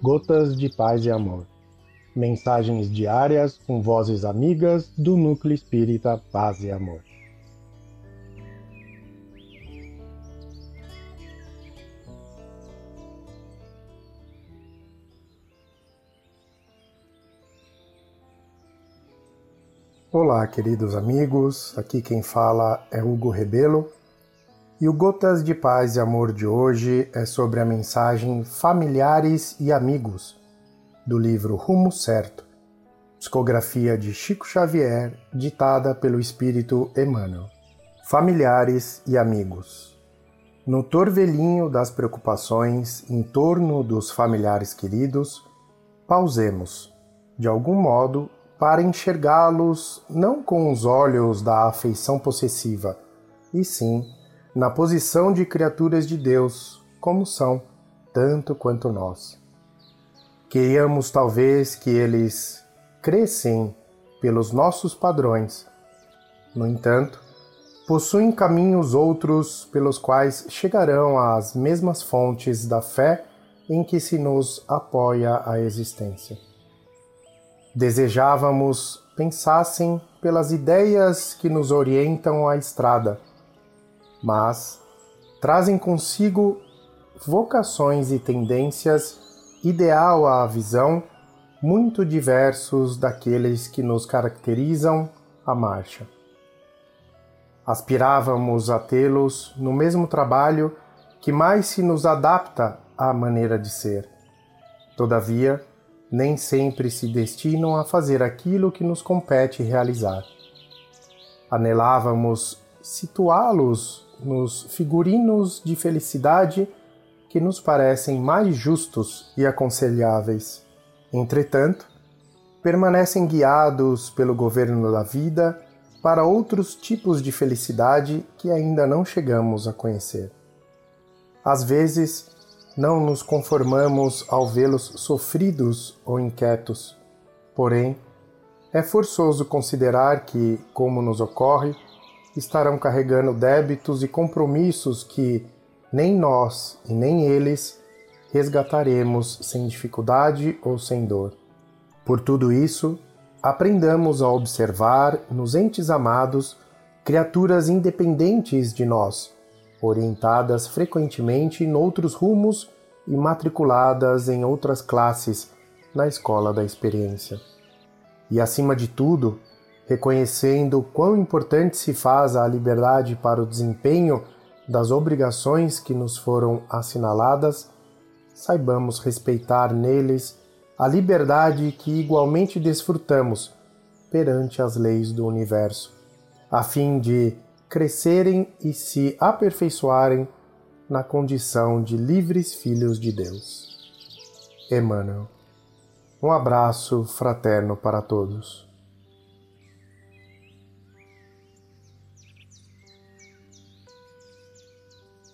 Gotas de Paz e Amor. Mensagens diárias com vozes amigas do Núcleo Espírita Paz e Amor. Olá, queridos amigos. Aqui quem fala é Hugo Rebelo e o Gotas de Paz e Amor de hoje é sobre a mensagem Familiares e Amigos, do livro Rumo Certo, psicografia de Chico Xavier, ditada pelo Espírito Emmanuel. Familiares e Amigos. No torvelinho das preocupações em torno dos familiares queridos, pausemos, de algum modo, para enxergá-los não com os olhos da afeição possessiva, e sim na posição de criaturas de Deus, como são, tanto quanto nós. Queríamos talvez que eles crescem pelos nossos padrões. No entanto, possuem caminhos outros pelos quais chegarão às mesmas fontes da fé em que se nos apoia a existência. Desejávamos pensassem pelas ideias que nos orientam a estrada mas trazem consigo vocações e tendências ideal à visão muito diversos daqueles que nos caracterizam a marcha. Aspirávamos a tê-los no mesmo trabalho que mais se nos adapta à maneira de ser. Todavia, nem sempre se destinam a fazer aquilo que nos compete realizar. Anelávamos situá-los nos figurinos de felicidade que nos parecem mais justos e aconselháveis. Entretanto, permanecem guiados pelo governo da vida para outros tipos de felicidade que ainda não chegamos a conhecer. Às vezes, não nos conformamos ao vê-los sofridos ou inquietos, porém, é forçoso considerar que, como nos ocorre, estarão carregando débitos e compromissos que nem nós e nem eles resgataremos sem dificuldade ou sem dor. Por tudo isso, aprendamos a observar nos entes amados criaturas independentes de nós, orientadas frequentemente em outros rumos e matriculadas em outras classes na escola da experiência. E acima de tudo, reconhecendo quão importante se faz a liberdade para o desempenho das obrigações que nos foram assinaladas, saibamos respeitar neles a liberdade que igualmente desfrutamos perante as leis do universo, a fim de crescerem e se aperfeiçoarem na condição de livres filhos de Deus. Emmanuel. Um abraço fraterno para todos.